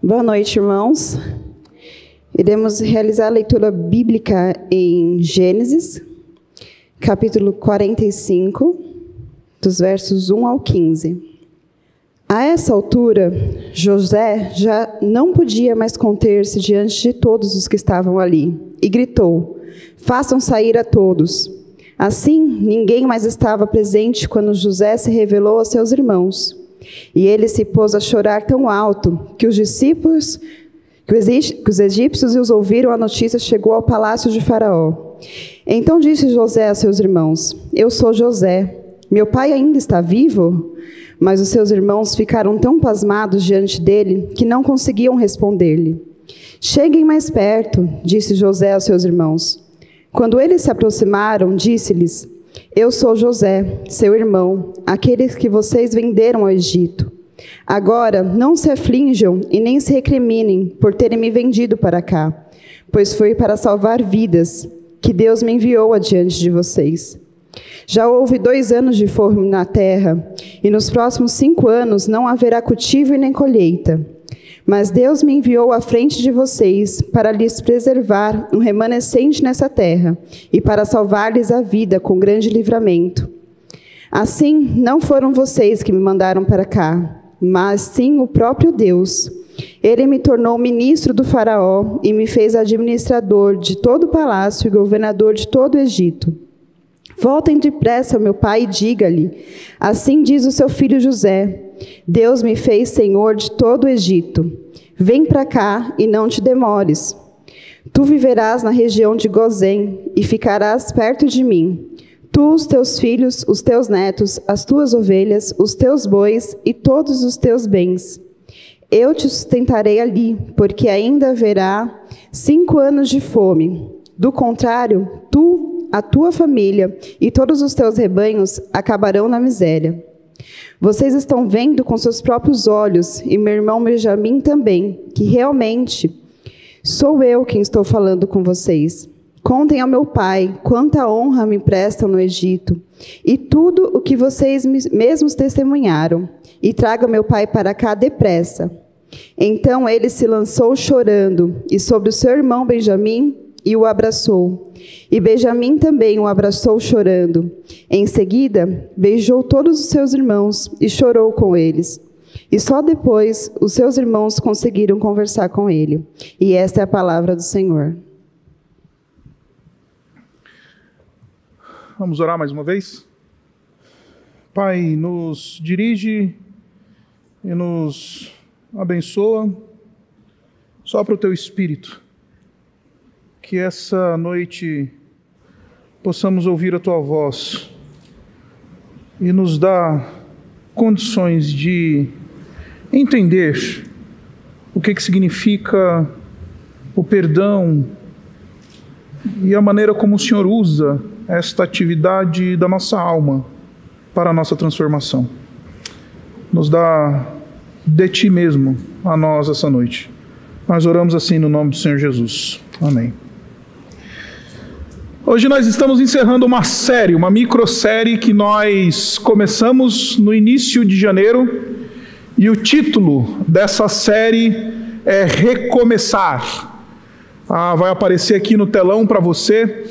Boa noite, irmãos. Iremos realizar a leitura bíblica em Gênesis, capítulo 45, dos versos 1 ao 15. A essa altura, José já não podia mais conter-se diante de todos os que estavam ali, e gritou: Façam sair a todos. Assim, ninguém mais estava presente quando José se revelou a seus irmãos. E ele se pôs a chorar tão alto que os discípulos, que os egípcios os ouviram, a notícia chegou ao palácio de Faraó. Então disse José a seus irmãos: Eu sou José. Meu pai ainda está vivo? Mas os seus irmãos ficaram tão pasmados diante dele que não conseguiam responder-lhe. Cheguem mais perto, disse José aos seus irmãos. Quando eles se aproximaram, disse-lhes: eu sou José, seu irmão, aquele que vocês venderam ao Egito. Agora, não se aflinjam e nem se recriminem por terem me vendido para cá, pois foi para salvar vidas que Deus me enviou adiante de vocês. Já houve dois anos de fome na terra, e nos próximos cinco anos não haverá cultivo e nem colheita. Mas Deus me enviou à frente de vocês para lhes preservar um remanescente nessa terra e para salvar-lhes a vida com grande livramento. Assim, não foram vocês que me mandaram para cá, mas sim o próprio Deus. Ele me tornou ministro do Faraó e me fez administrador de todo o palácio e governador de todo o Egito. Voltem depressa meu pai e diga-lhe: Assim diz o seu filho José: Deus me fez senhor de todo o Egito. Vem para cá e não te demores. Tu viverás na região de Gozém e ficarás perto de mim. Tu, os teus filhos, os teus netos, as tuas ovelhas, os teus bois e todos os teus bens. Eu te sustentarei ali, porque ainda haverá cinco anos de fome. Do contrário, tu, a tua família e todos os teus rebanhos acabarão na miséria. Vocês estão vendo com seus próprios olhos, e meu irmão Benjamim também, que realmente sou eu quem estou falando com vocês. Contem ao meu pai quanta honra me prestam no Egito, e tudo o que vocês mesmos testemunharam, e traga meu pai para cá depressa. Então ele se lançou chorando, e sobre o seu irmão Benjamim e o abraçou. E Benjamim também o abraçou chorando. Em seguida, beijou todos os seus irmãos e chorou com eles. E só depois os seus irmãos conseguiram conversar com ele. E esta é a palavra do Senhor. Vamos orar mais uma vez? Pai, nos dirige e nos abençoa só para o teu espírito que essa noite possamos ouvir a tua voz e nos dar condições de entender o que, que significa o perdão e a maneira como o Senhor usa esta atividade da nossa alma para a nossa transformação. Nos dá de Ti mesmo a nós essa noite. Nós oramos assim no nome do Senhor Jesus. Amém. Hoje nós estamos encerrando uma série, uma microsérie que nós começamos no início de janeiro, e o título dessa série é Recomeçar. Ah, vai aparecer aqui no telão para você.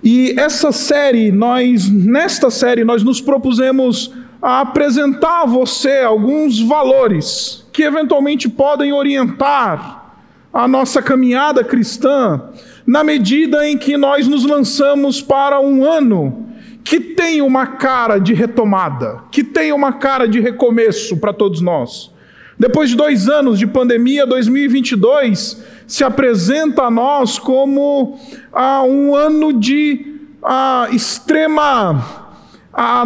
E essa série, nós nesta série nós nos propusemos a apresentar a você alguns valores que eventualmente podem orientar a nossa caminhada cristã na medida em que nós nos lançamos para um ano que tem uma cara de retomada, que tem uma cara de recomeço para todos nós. Depois de dois anos de pandemia, 2022 se apresenta a nós como ah, um ano de ah, extrema, ah,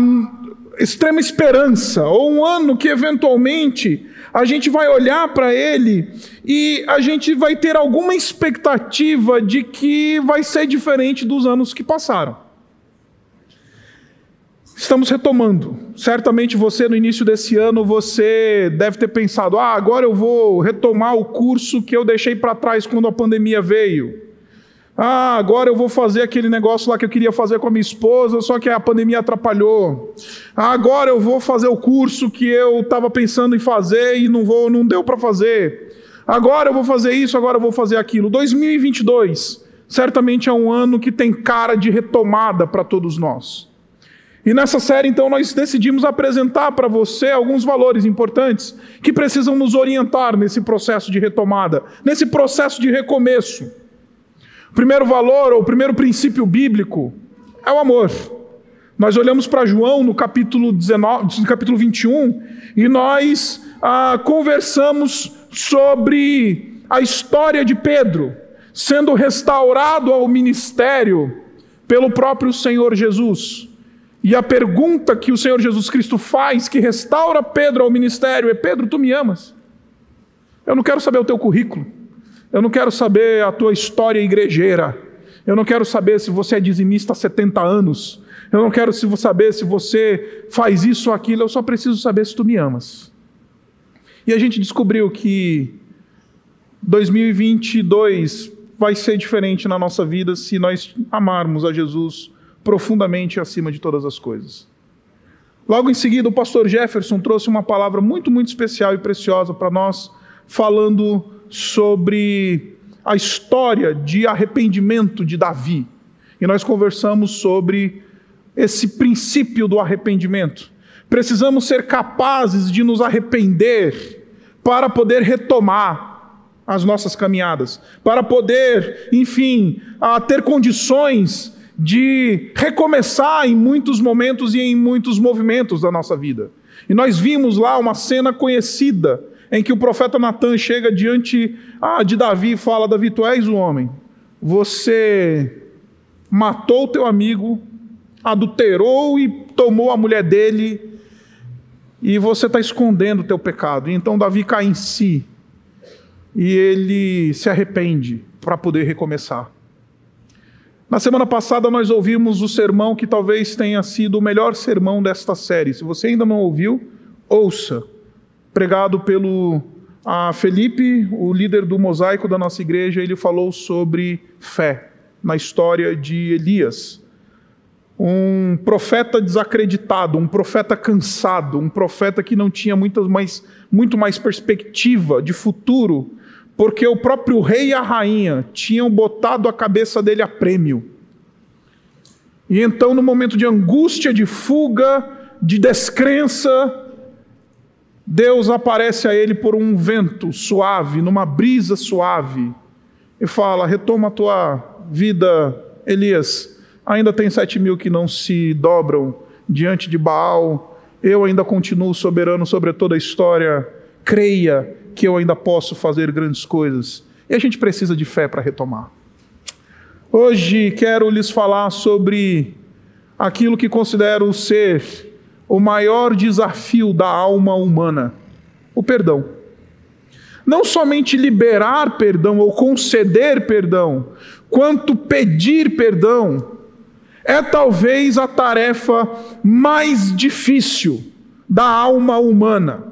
extrema esperança, ou um ano que eventualmente a gente vai olhar para ele e a gente vai ter alguma expectativa de que vai ser diferente dos anos que passaram. Estamos retomando. Certamente você no início desse ano você deve ter pensado: "Ah, agora eu vou retomar o curso que eu deixei para trás quando a pandemia veio". Ah, agora eu vou fazer aquele negócio lá que eu queria fazer com a minha esposa, só que a pandemia atrapalhou. Ah, agora eu vou fazer o curso que eu estava pensando em fazer e não vou, não deu para fazer. Agora eu vou fazer isso, agora eu vou fazer aquilo. 2022 certamente é um ano que tem cara de retomada para todos nós. E nessa série, então, nós decidimos apresentar para você alguns valores importantes que precisam nos orientar nesse processo de retomada, nesse processo de recomeço. O primeiro valor, ou o primeiro princípio bíblico, é o amor. Nós olhamos para João no capítulo, 19, no capítulo 21 e nós ah, conversamos sobre a história de Pedro sendo restaurado ao ministério pelo próprio Senhor Jesus. E a pergunta que o Senhor Jesus Cristo faz, que restaura Pedro ao ministério, é: Pedro, tu me amas? Eu não quero saber o teu currículo, eu não quero saber a tua história igrejeira, eu não quero saber se você é dizimista há 70 anos, eu não quero saber se você faz isso ou aquilo, eu só preciso saber se tu me amas. E a gente descobriu que 2022 vai ser diferente na nossa vida se nós amarmos a Jesus profundamente acima de todas as coisas. Logo em seguida, o pastor Jefferson trouxe uma palavra muito, muito especial e preciosa para nós, falando sobre a história de arrependimento de Davi. E nós conversamos sobre esse princípio do arrependimento. Precisamos ser capazes de nos arrepender para poder retomar as nossas caminhadas, para poder, enfim, ter condições de recomeçar em muitos momentos e em muitos movimentos da nossa vida. E nós vimos lá uma cena conhecida em que o profeta Natan chega diante ah, de Davi e fala: Davi, tu és o homem, você matou o teu amigo, adulterou e tomou a mulher dele, e você está escondendo o teu pecado. Então Davi cai em si e ele se arrepende para poder recomeçar. Na semana passada nós ouvimos o sermão que talvez tenha sido o melhor sermão desta série. Se você ainda não ouviu, ouça. Pregado pelo a Felipe, o líder do mosaico da nossa igreja, ele falou sobre fé na história de Elias. Um profeta desacreditado, um profeta cansado, um profeta que não tinha muitas mais, muito mais perspectiva de futuro porque o próprio rei e a rainha tinham botado a cabeça dele a prêmio. E então, no momento de angústia, de fuga, de descrença, Deus aparece a ele por um vento suave, numa brisa suave, e fala: Retoma a tua vida, Elias. Ainda tem sete mil que não se dobram diante de Baal. Eu ainda continuo soberano sobre toda a história. Creia que eu ainda posso fazer grandes coisas. E a gente precisa de fé para retomar. Hoje quero lhes falar sobre aquilo que considero ser o maior desafio da alma humana: o perdão. Não somente liberar perdão ou conceder perdão, quanto pedir perdão, é talvez a tarefa mais difícil da alma humana.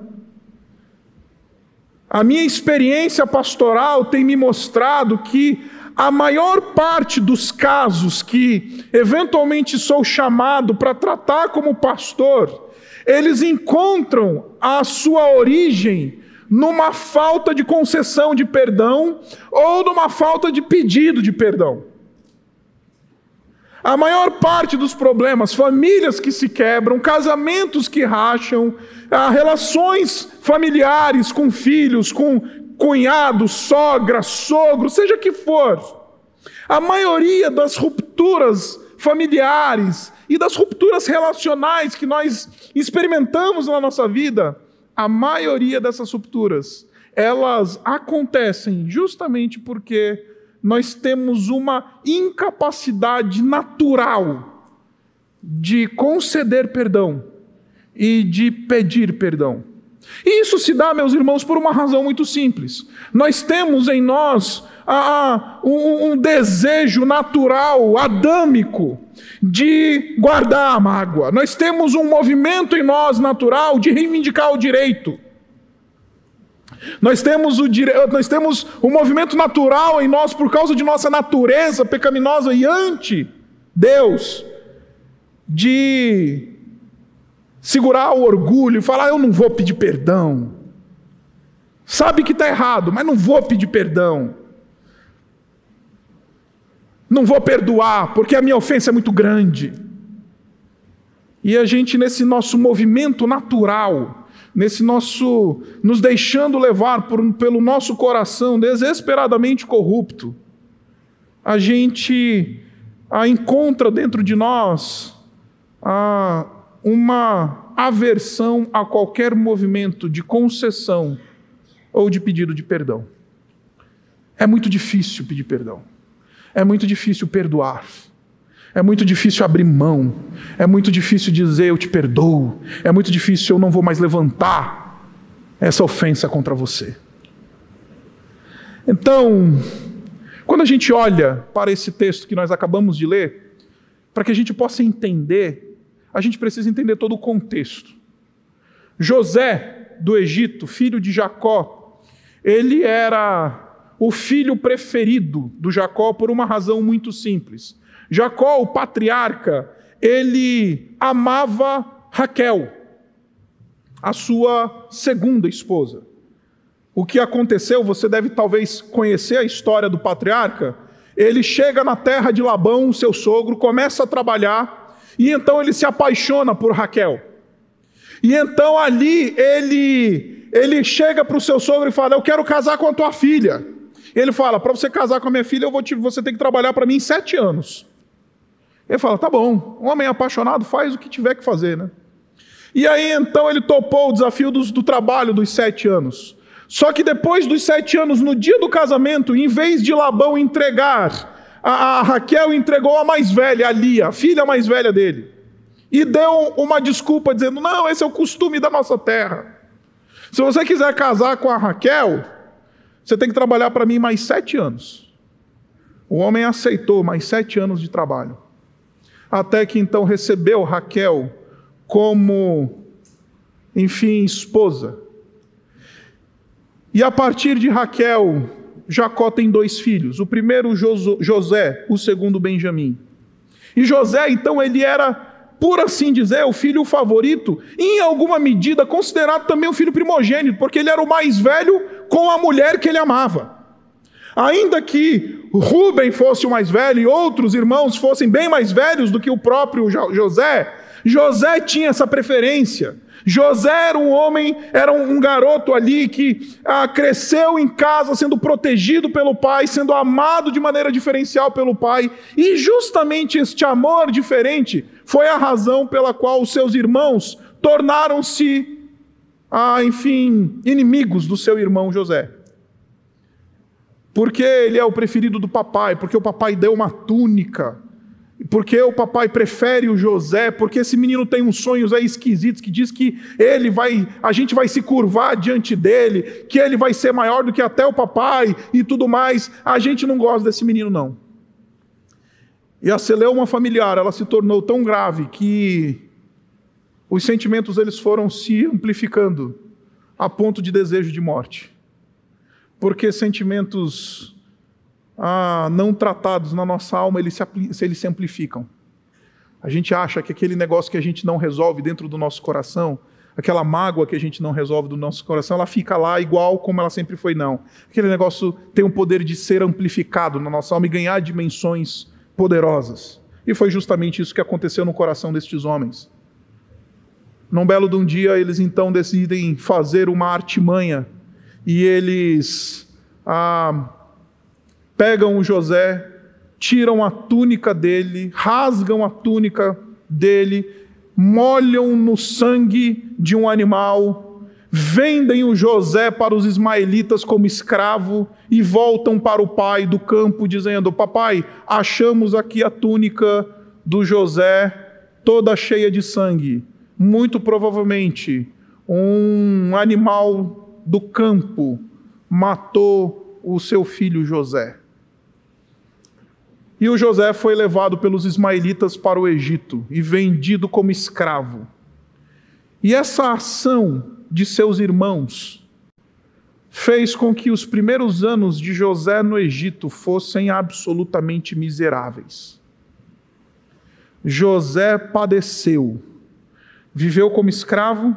A minha experiência pastoral tem me mostrado que a maior parte dos casos que eventualmente sou chamado para tratar como pastor, eles encontram a sua origem numa falta de concessão de perdão ou numa falta de pedido de perdão. A maior parte dos problemas, famílias que se quebram, casamentos que racham, ah, relações familiares com filhos, com cunhado, sogra, sogro, seja que for. A maioria das rupturas familiares e das rupturas relacionais que nós experimentamos na nossa vida, a maioria dessas rupturas, elas acontecem justamente porque nós temos uma incapacidade natural de conceder perdão e de pedir perdão. E isso se dá, meus irmãos, por uma razão muito simples. Nós temos em nós um, um desejo natural, adâmico, de guardar a mágoa. Nós temos um movimento em nós natural de reivindicar o direito. Nós temos, o dire... nós temos o movimento natural em nós por causa de nossa natureza pecaminosa e ante Deus de segurar o orgulho e falar: eu não vou pedir perdão. Sabe que está errado, mas não vou pedir perdão. Não vou perdoar, porque a minha ofensa é muito grande. E a gente, nesse nosso movimento natural, nesse nosso. nos deixando levar por, pelo nosso coração desesperadamente corrupto, a gente a encontra dentro de nós a, uma aversão a qualquer movimento de concessão ou de pedido de perdão. É muito difícil pedir perdão. É muito difícil perdoar. É muito difícil abrir mão. É muito difícil dizer eu te perdoo. É muito difícil eu não vou mais levantar essa ofensa contra você. Então, quando a gente olha para esse texto que nós acabamos de ler, para que a gente possa entender, a gente precisa entender todo o contexto. José do Egito, filho de Jacó, ele era o filho preferido do Jacó por uma razão muito simples. Jacó, o patriarca, ele amava Raquel, a sua segunda esposa. O que aconteceu, você deve talvez conhecer a história do patriarca. Ele chega na terra de Labão, seu sogro, começa a trabalhar, e então ele se apaixona por Raquel. E então ali ele, ele chega para o seu sogro e fala: Eu quero casar com a tua filha. Ele fala: Para você casar com a minha filha, eu vou te, você tem que trabalhar para mim em sete anos. Ele fala: Tá bom, um homem apaixonado faz o que tiver que fazer, né? E aí então ele topou o desafio do, do trabalho dos sete anos. Só que depois dos sete anos, no dia do casamento, em vez de Labão entregar, a, a Raquel entregou a mais velha, a Lia, a filha mais velha dele. E deu uma desculpa, dizendo: Não, esse é o costume da nossa terra. Se você quiser casar com a Raquel, você tem que trabalhar para mim mais sete anos. O homem aceitou mais sete anos de trabalho. Até que então recebeu Raquel como, enfim, esposa. E a partir de Raquel, Jacó tem dois filhos. O primeiro, José, o segundo, Benjamim. E José, então, ele era, por assim dizer, o filho favorito, e em alguma medida considerado também o filho primogênito, porque ele era o mais velho com a mulher que ele amava. Ainda que Rubem fosse o mais velho e outros irmãos fossem bem mais velhos do que o próprio José, José tinha essa preferência. José era um homem, era um garoto ali que ah, cresceu em casa, sendo protegido pelo pai, sendo amado de maneira diferencial pelo pai, e justamente este amor diferente foi a razão pela qual os seus irmãos tornaram-se, ah, enfim, inimigos do seu irmão José. Porque ele é o preferido do papai, porque o papai deu uma túnica porque o papai prefere o José, porque esse menino tem uns sonhos aí esquisitos que diz que ele vai, a gente vai se curvar diante dele, que ele vai ser maior do que até o papai e tudo mais. A gente não gosta desse menino não. E a celeuma familiar, ela se tornou tão grave que os sentimentos eles foram se amplificando a ponto de desejo de morte. Porque sentimentos ah, não tratados na nossa alma, eles se, eles se amplificam. A gente acha que aquele negócio que a gente não resolve dentro do nosso coração, aquela mágoa que a gente não resolve do nosso coração, ela fica lá igual como ela sempre foi, não. Aquele negócio tem o poder de ser amplificado na nossa alma e ganhar dimensões poderosas. E foi justamente isso que aconteceu no coração destes homens. Num belo de um dia, eles então decidem fazer uma artimanha e eles. Ah, pegam o José, tiram a túnica dele, rasgam a túnica dele, molham no sangue de um animal, vendem o José para os ismaelitas como escravo e voltam para o pai do campo, dizendo: Papai, achamos aqui a túnica do José toda cheia de sangue. Muito provavelmente um animal do campo matou o seu filho José. E o José foi levado pelos ismaelitas para o Egito e vendido como escravo. E essa ação de seus irmãos fez com que os primeiros anos de José no Egito fossem absolutamente miseráveis. José padeceu, viveu como escravo,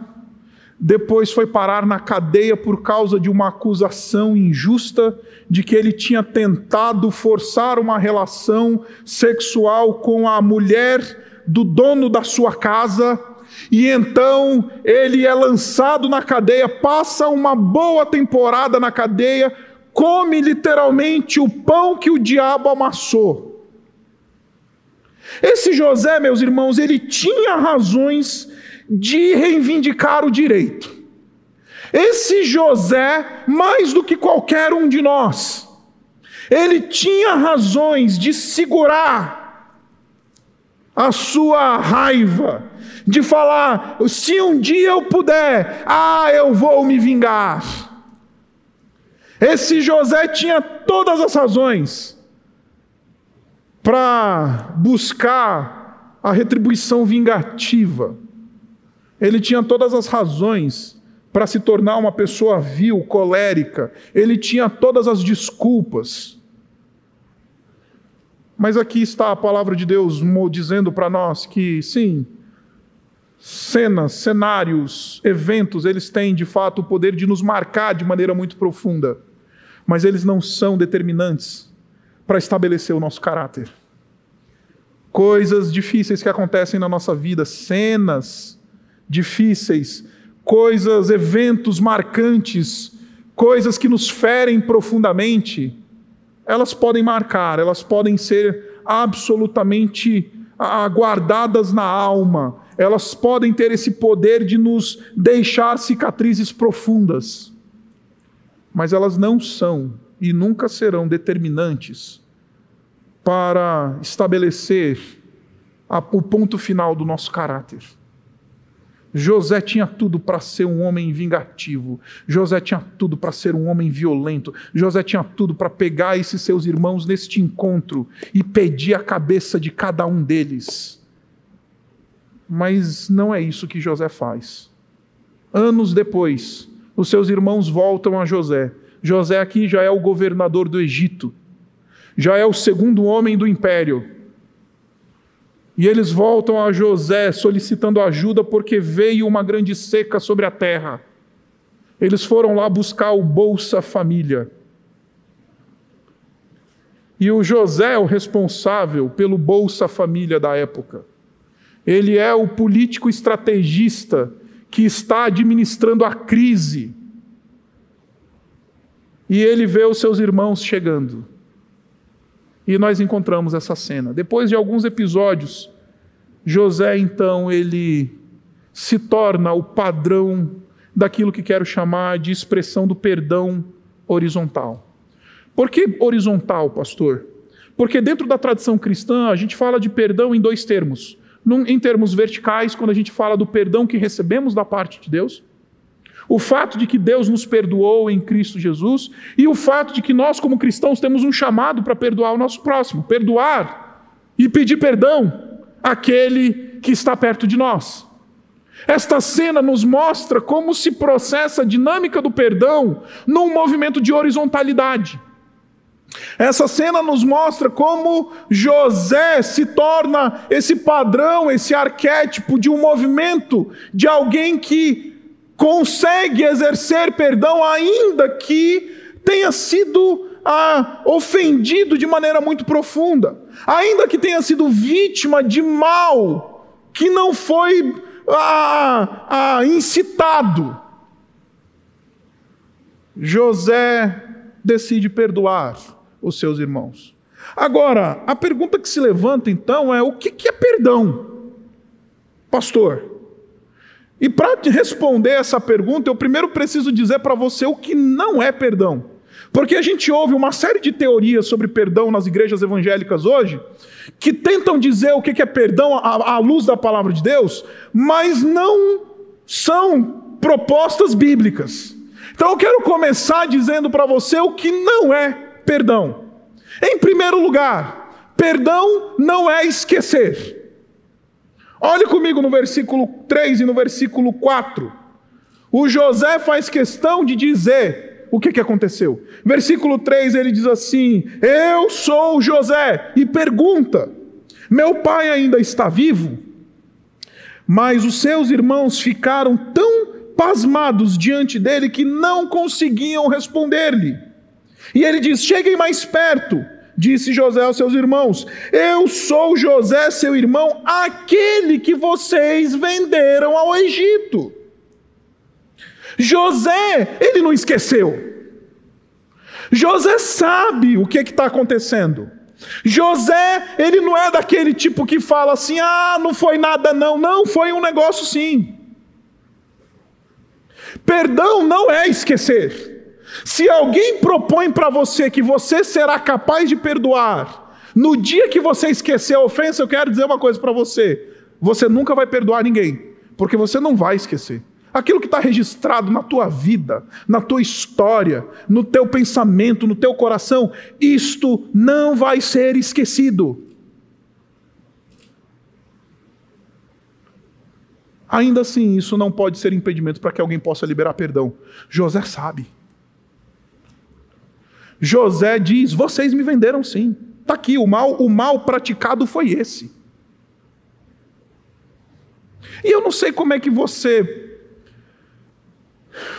depois foi parar na cadeia por causa de uma acusação injusta de que ele tinha tentado forçar uma relação sexual com a mulher do dono da sua casa. E então ele é lançado na cadeia, passa uma boa temporada na cadeia, come literalmente o pão que o diabo amassou. Esse José, meus irmãos, ele tinha razões de reivindicar o direito. Esse José, mais do que qualquer um de nós, ele tinha razões de segurar a sua raiva, de falar: se um dia eu puder, ah, eu vou me vingar. Esse José tinha todas as razões para buscar a retribuição vingativa. Ele tinha todas as razões para se tornar uma pessoa vil, colérica. Ele tinha todas as desculpas. Mas aqui está a palavra de Deus dizendo para nós que, sim, cenas, cenários, eventos, eles têm de fato o poder de nos marcar de maneira muito profunda, mas eles não são determinantes para estabelecer o nosso caráter. Coisas difíceis que acontecem na nossa vida, cenas, difíceis, coisas, eventos marcantes, coisas que nos ferem profundamente, elas podem marcar, elas podem ser absolutamente guardadas na alma, elas podem ter esse poder de nos deixar cicatrizes profundas, mas elas não são e nunca serão determinantes para estabelecer o ponto final do nosso caráter. José tinha tudo para ser um homem vingativo. José tinha tudo para ser um homem violento. José tinha tudo para pegar esses seus irmãos neste encontro e pedir a cabeça de cada um deles. Mas não é isso que José faz. Anos depois, os seus irmãos voltam a José. José aqui já é o governador do Egito, já é o segundo homem do império. E eles voltam a José solicitando ajuda porque veio uma grande seca sobre a terra. Eles foram lá buscar o Bolsa Família. E o José é o responsável pelo Bolsa Família da época. Ele é o político estrategista que está administrando a crise. E ele vê os seus irmãos chegando. E nós encontramos essa cena. Depois de alguns episódios, José então ele se torna o padrão daquilo que quero chamar de expressão do perdão horizontal. Por que horizontal, pastor? Porque dentro da tradição cristã a gente fala de perdão em dois termos. em termos verticais, quando a gente fala do perdão que recebemos da parte de Deus, o fato de que Deus nos perdoou em Cristo Jesus e o fato de que nós, como cristãos, temos um chamado para perdoar o nosso próximo, perdoar e pedir perdão àquele que está perto de nós. Esta cena nos mostra como se processa a dinâmica do perdão num movimento de horizontalidade. Essa cena nos mostra como José se torna esse padrão, esse arquétipo de um movimento de alguém que consegue exercer perdão, ainda que tenha sido ah, ofendido de maneira muito profunda, ainda que tenha sido vítima de mal que não foi ah, ah, incitado. José decide perdoar os seus irmãos. Agora, a pergunta que se levanta então é: o que é perdão? Pastor, e para responder essa pergunta, eu primeiro preciso dizer para você o que não é perdão. Porque a gente ouve uma série de teorias sobre perdão nas igrejas evangélicas hoje, que tentam dizer o que é perdão à, luz da palavra de Deus, mas não são propostas bíblicas. Então eu quero começar dizendo para você o que não é perdão. Em primeiro lugar, perdão não é esquecer. Olhe comigo no versículo 3 e no versículo 4. O José faz questão de dizer o que, que aconteceu. Versículo 3 ele diz assim: Eu sou José. E pergunta: Meu pai ainda está vivo? Mas os seus irmãos ficaram tão pasmados diante dele que não conseguiam responder-lhe. E ele diz: Cheguem mais perto. Disse José aos seus irmãos: Eu sou José, seu irmão, aquele que vocês venderam ao Egito. José, ele não esqueceu. José sabe o que está acontecendo. José, ele não é daquele tipo que fala assim: ah, não foi nada, não. Não, foi um negócio sim. Perdão não é esquecer. Se alguém propõe para você que você será capaz de perdoar, no dia que você esquecer a ofensa, eu quero dizer uma coisa para você: você nunca vai perdoar ninguém, porque você não vai esquecer. Aquilo que está registrado na tua vida, na tua história, no teu pensamento, no teu coração, isto não vai ser esquecido. Ainda assim, isso não pode ser impedimento para que alguém possa liberar perdão. José sabe. José diz: Vocês me venderam sim. Está aqui, o mal, o mal praticado foi esse. E eu não sei como é que você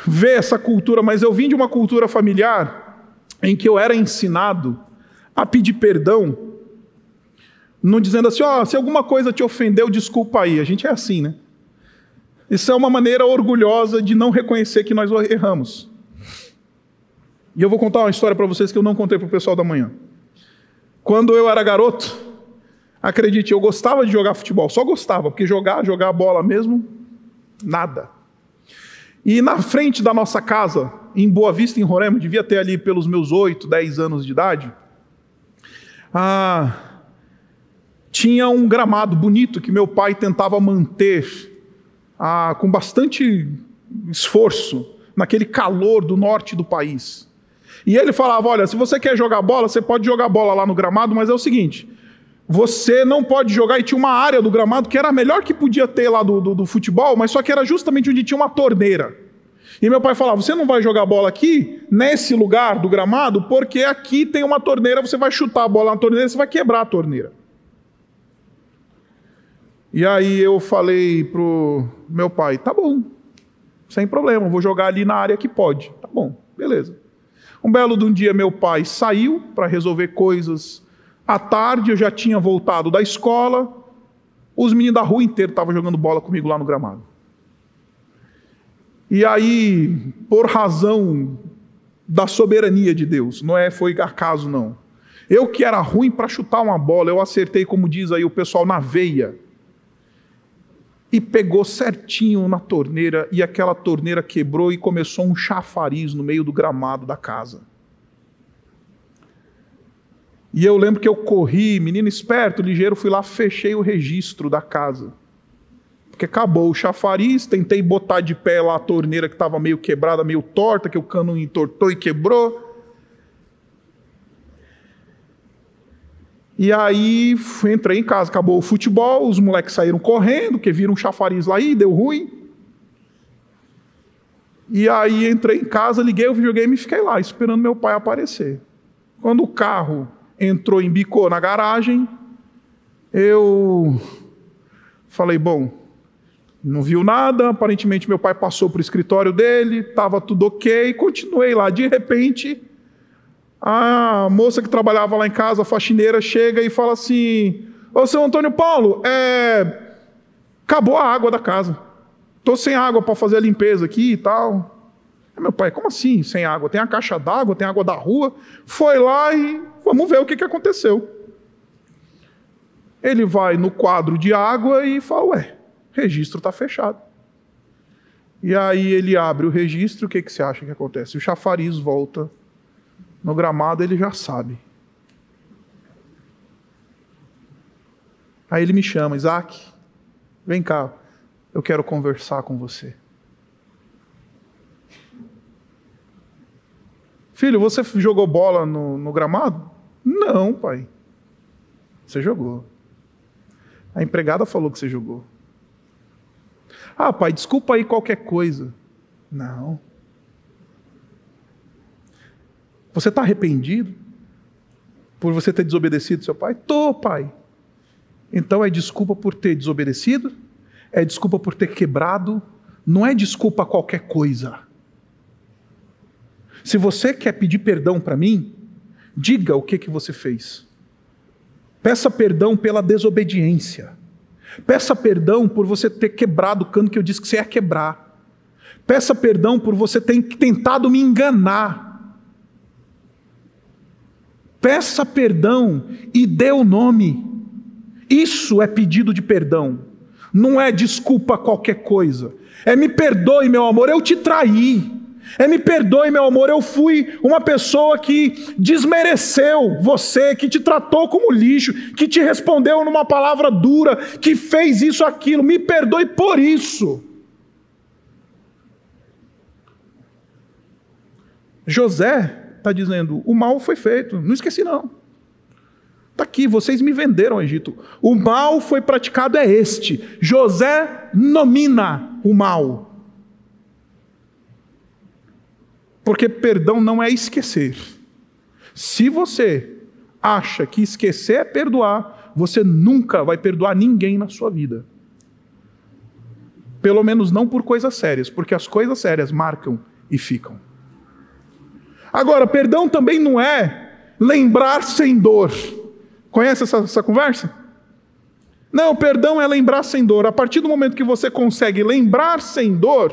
ver essa cultura, mas eu vim de uma cultura familiar em que eu era ensinado a pedir perdão, não dizendo assim, ó, oh, se alguma coisa te ofendeu, desculpa aí. A gente é assim, né? Isso é uma maneira orgulhosa de não reconhecer que nós erramos. E eu vou contar uma história para vocês que eu não contei para o pessoal da manhã. Quando eu era garoto, acredite, eu gostava de jogar futebol, só gostava, porque jogar, jogar bola mesmo, nada. E na frente da nossa casa, em Boa Vista, em Roraima, devia ter ali pelos meus 8, 10 anos de idade, ah, tinha um gramado bonito que meu pai tentava manter ah, com bastante esforço, naquele calor do norte do país. E ele falava: Olha, se você quer jogar bola, você pode jogar bola lá no gramado, mas é o seguinte: você não pode jogar. E tinha uma área do gramado que era a melhor que podia ter lá do, do, do, futebol, mas só que era justamente onde tinha uma torneira. E meu pai falava: Você não vai jogar bola aqui, nesse lugar do gramado, porque aqui tem uma torneira, você vai chutar a bola na torneira, você vai quebrar a torneira. E aí eu falei pro meu pai: Tá bom, sem problema, vou jogar ali na área que pode. Tá bom, beleza. Um belo de um dia, meu pai saiu para resolver coisas à tarde eu já tinha voltado da escola, os meninos da rua inteira estavam jogando bola comigo lá no gramado. E aí, por razão da soberania de Deus, não é foi acaso não. Eu que era ruim para chutar uma bola, eu acertei, como diz aí o pessoal, na veia. E pegou certinho na torneira, e aquela torneira quebrou e começou um chafariz no meio do gramado da casa. E eu lembro que eu corri, menino esperto, ligeiro, fui lá, fechei o registro da casa. Porque acabou o chafariz, tentei botar de pé lá a torneira que estava meio quebrada, meio torta, que o cano entortou e quebrou. E aí entrei em casa, acabou o futebol, os moleques saíram correndo, que viram um chafariz lá e deu ruim. E aí entrei em casa, liguei o videogame e fiquei lá, esperando meu pai aparecer. Quando o carro entrou, embicou na garagem. Eu falei, bom, não viu nada. Aparentemente, meu pai passou para o escritório dele, estava tudo ok. Continuei lá. De repente, a moça que trabalhava lá em casa, a faxineira, chega e fala assim: Ô, seu Antônio Paulo, é... acabou a água da casa. Estou sem água para fazer a limpeza aqui e tal. Meu pai, como assim sem água? Tem a caixa d'água, tem água da rua. Foi lá e vamos ver o que, que aconteceu. Ele vai no quadro de água e fala: Ué, registro está fechado. E aí ele abre o registro, o que, que você acha que acontece? O chafariz volta no gramado, ele já sabe. Aí ele me chama, Isaac, vem cá, eu quero conversar com você. Filho, você jogou bola no, no gramado? Não, pai. Você jogou. A empregada falou que você jogou. Ah, pai, desculpa aí qualquer coisa. Não. Você está arrependido por você ter desobedecido seu pai? Tô, pai. Então é desculpa por ter desobedecido? É desculpa por ter quebrado não é desculpa qualquer coisa. Se você quer pedir perdão para mim, diga o que, que você fez. Peça perdão pela desobediência. Peça perdão por você ter quebrado o cano que eu disse que você ia quebrar. Peça perdão por você ter tentado me enganar. Peça perdão e dê o nome. Isso é pedido de perdão. Não é desculpa qualquer coisa. É me perdoe, meu amor, eu te traí. É me perdoe, meu amor, eu fui uma pessoa que desmereceu você, que te tratou como lixo, que te respondeu numa palavra dura, que fez isso, aquilo. Me perdoe por isso. José está dizendo: o mal foi feito, não esqueci não. Está aqui, vocês me venderam ao Egito. O mal foi praticado, é este. José nomina o mal. Porque perdão não é esquecer. Se você acha que esquecer é perdoar, você nunca vai perdoar ninguém na sua vida. Pelo menos não por coisas sérias, porque as coisas sérias marcam e ficam. Agora, perdão também não é lembrar sem dor. Conhece essa, essa conversa? Não, perdão é lembrar sem dor. A partir do momento que você consegue lembrar sem dor,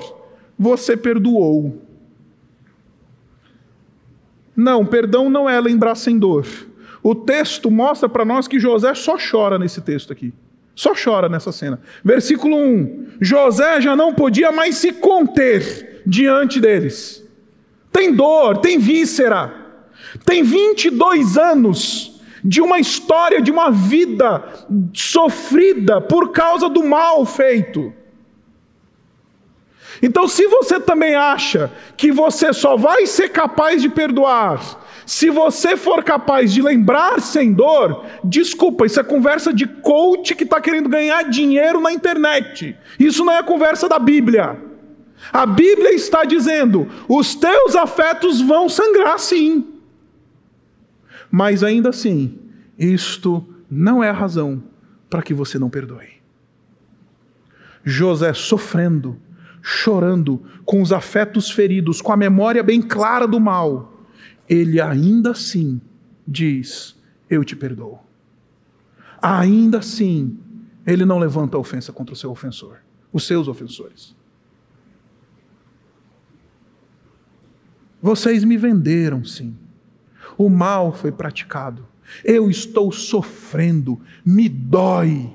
você perdoou. Não, perdão não é lembrar sem dor. O texto mostra para nós que José só chora nesse texto aqui. Só chora nessa cena. Versículo 1: José já não podia mais se conter diante deles. Tem dor, tem víscera. Tem 22 anos de uma história, de uma vida sofrida por causa do mal feito. Então, se você também acha que você só vai ser capaz de perdoar se você for capaz de lembrar sem dor, desculpa, isso é conversa de coach que está querendo ganhar dinheiro na internet. Isso não é conversa da Bíblia. A Bíblia está dizendo: os teus afetos vão sangrar sim. Mas ainda assim, isto não é a razão para que você não perdoe. José sofrendo, chorando, com os afetos feridos, com a memória bem clara do mal, ele ainda assim diz: Eu te perdoo. Ainda assim, ele não levanta a ofensa contra o seu ofensor, os seus ofensores. Vocês me venderam, sim. O mal foi praticado. Eu estou sofrendo, me dói.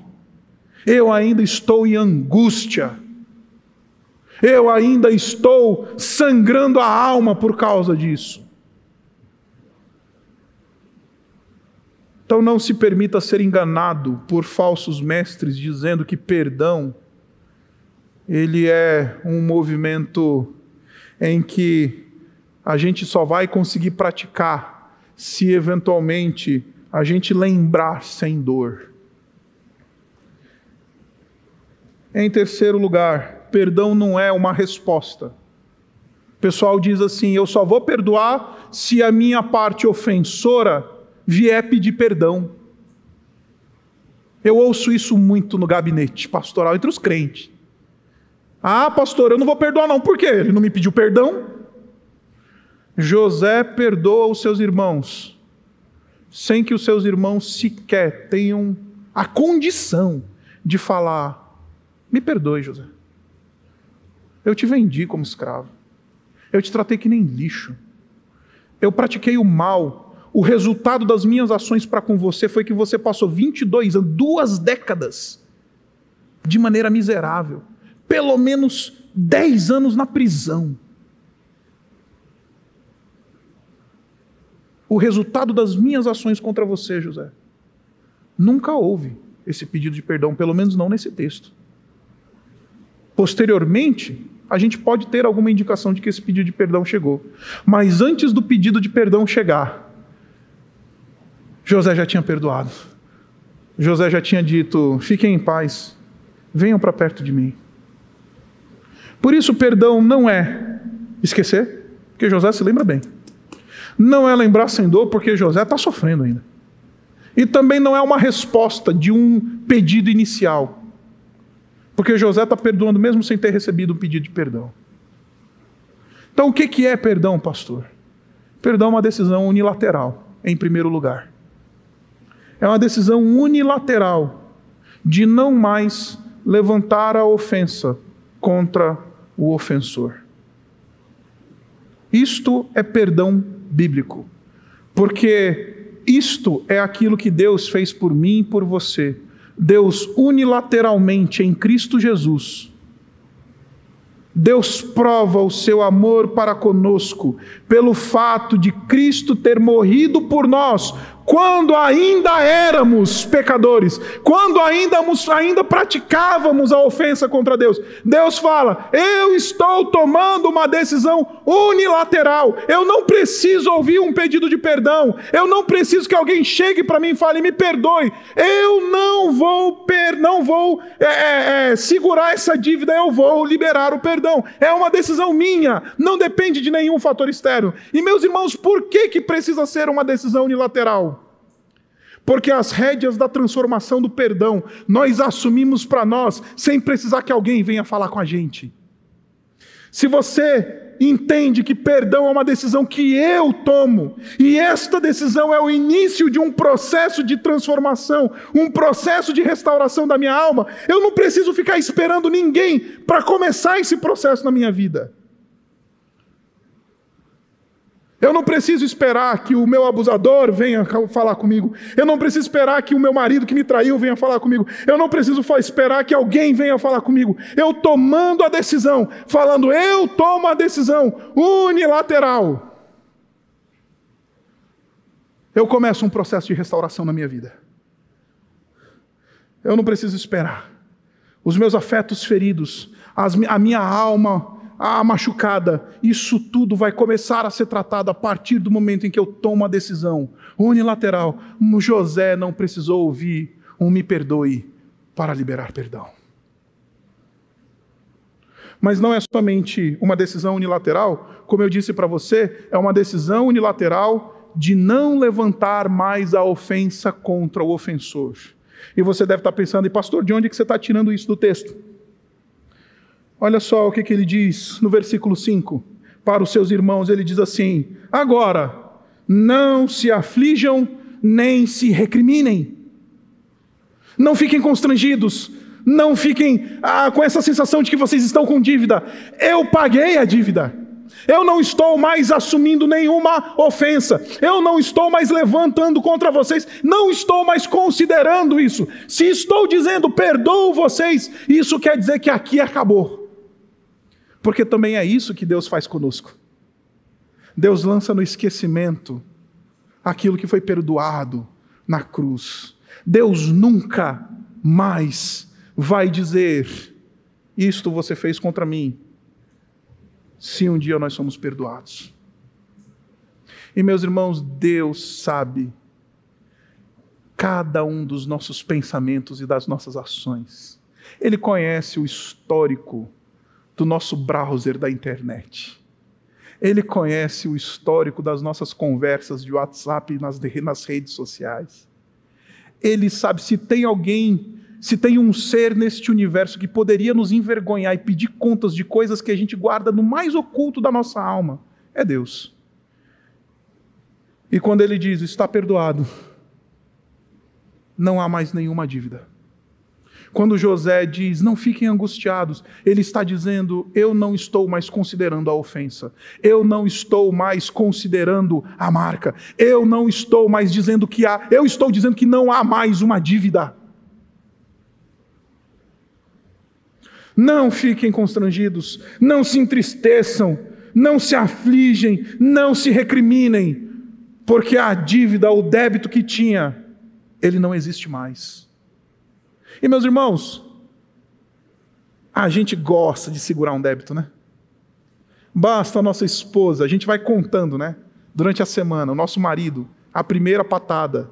Eu ainda estou em angústia. Eu ainda estou sangrando a alma por causa disso. Então não se permita ser enganado por falsos mestres dizendo que perdão ele é um movimento em que a gente só vai conseguir praticar se eventualmente a gente lembrar sem dor. Em terceiro lugar, perdão não é uma resposta. O pessoal diz assim: eu só vou perdoar se a minha parte ofensora vier pedir perdão. Eu ouço isso muito no gabinete pastoral entre os crentes. Ah, pastor, eu não vou perdoar, não. Por quê? Ele não me pediu perdão. José perdoa os seus irmãos, sem que os seus irmãos sequer tenham a condição de falar: Me perdoe, José. Eu te vendi como escravo. Eu te tratei que nem lixo. Eu pratiquei o mal. O resultado das minhas ações para com você foi que você passou 22 anos, duas décadas, de maneira miserável. Pelo menos 10 anos na prisão. O resultado das minhas ações contra você, José. Nunca houve esse pedido de perdão, pelo menos não nesse texto. Posteriormente, a gente pode ter alguma indicação de que esse pedido de perdão chegou. Mas antes do pedido de perdão chegar, José já tinha perdoado. José já tinha dito: fiquem em paz, venham para perto de mim. Por isso, perdão não é esquecer, porque José se lembra bem. Não é lembrar sem dor, porque José está sofrendo ainda. E também não é uma resposta de um pedido inicial. Porque José está perdoando mesmo sem ter recebido um pedido de perdão. Então, o que é perdão, pastor? Perdão é uma decisão unilateral, em primeiro lugar. É uma decisão unilateral de não mais levantar a ofensa contra o ofensor. Isto é perdão bíblico, porque isto é aquilo que Deus fez por mim e por você. Deus unilateralmente em Cristo Jesus. Deus prova o seu amor para conosco pelo fato de Cristo ter morrido por nós, quando ainda éramos pecadores, quando ainda, ainda praticávamos a ofensa contra Deus. Deus fala: Eu estou tomando uma decisão unilateral. Eu não preciso ouvir um pedido de perdão. Eu não preciso que alguém chegue para mim e fale: Me perdoe. Eu não vou, per, não vou é, é, é, segurar essa dívida. Eu vou liberar o perdão. É uma decisão minha. Não depende de nenhum fator externo. E meus irmãos, por que que precisa ser uma decisão unilateral? Porque as rédeas da transformação do perdão nós assumimos para nós, sem precisar que alguém venha falar com a gente. Se você entende que perdão é uma decisão que eu tomo, e esta decisão é o início de um processo de transformação, um processo de restauração da minha alma, eu não preciso ficar esperando ninguém para começar esse processo na minha vida. Eu não preciso esperar que o meu abusador venha falar comigo. Eu não preciso esperar que o meu marido que me traiu venha falar comigo. Eu não preciso esperar que alguém venha falar comigo. Eu tomando a decisão, falando, eu tomo a decisão unilateral. Eu começo um processo de restauração na minha vida. Eu não preciso esperar. Os meus afetos feridos, as, a minha alma a machucada, isso tudo vai começar a ser tratado a partir do momento em que eu tomo uma decisão unilateral. José não precisou ouvir um me perdoe para liberar perdão. Mas não é somente uma decisão unilateral, como eu disse para você, é uma decisão unilateral de não levantar mais a ofensa contra o ofensor. E você deve estar pensando, e pastor, de onde que você está tirando isso do texto? Olha só o que, que ele diz no versículo 5. Para os seus irmãos, ele diz assim: Agora, não se aflijam nem se recriminem. Não fiquem constrangidos, não fiquem ah, com essa sensação de que vocês estão com dívida. Eu paguei a dívida. Eu não estou mais assumindo nenhuma ofensa. Eu não estou mais levantando contra vocês. Não estou mais considerando isso. Se estou dizendo perdoo vocês, isso quer dizer que aqui acabou. Porque também é isso que Deus faz conosco. Deus lança no esquecimento aquilo que foi perdoado na cruz. Deus nunca mais vai dizer: Isto você fez contra mim, se um dia nós somos perdoados. E meus irmãos, Deus sabe cada um dos nossos pensamentos e das nossas ações. Ele conhece o histórico do nosso browser da internet. Ele conhece o histórico das nossas conversas de WhatsApp nas, nas redes sociais. Ele sabe se tem alguém, se tem um ser neste universo que poderia nos envergonhar e pedir contas de coisas que a gente guarda no mais oculto da nossa alma. É Deus. E quando ele diz: está perdoado, não há mais nenhuma dívida. Quando José diz, não fiquem angustiados, ele está dizendo, eu não estou mais considerando a ofensa, eu não estou mais considerando a marca, eu não estou mais dizendo que há, eu estou dizendo que não há mais uma dívida. Não fiquem constrangidos, não se entristeçam, não se afligem, não se recriminem, porque a dívida, o débito que tinha, ele não existe mais. E meus irmãos, a gente gosta de segurar um débito, né? Basta a nossa esposa, a gente vai contando, né? Durante a semana, o nosso marido, a primeira patada,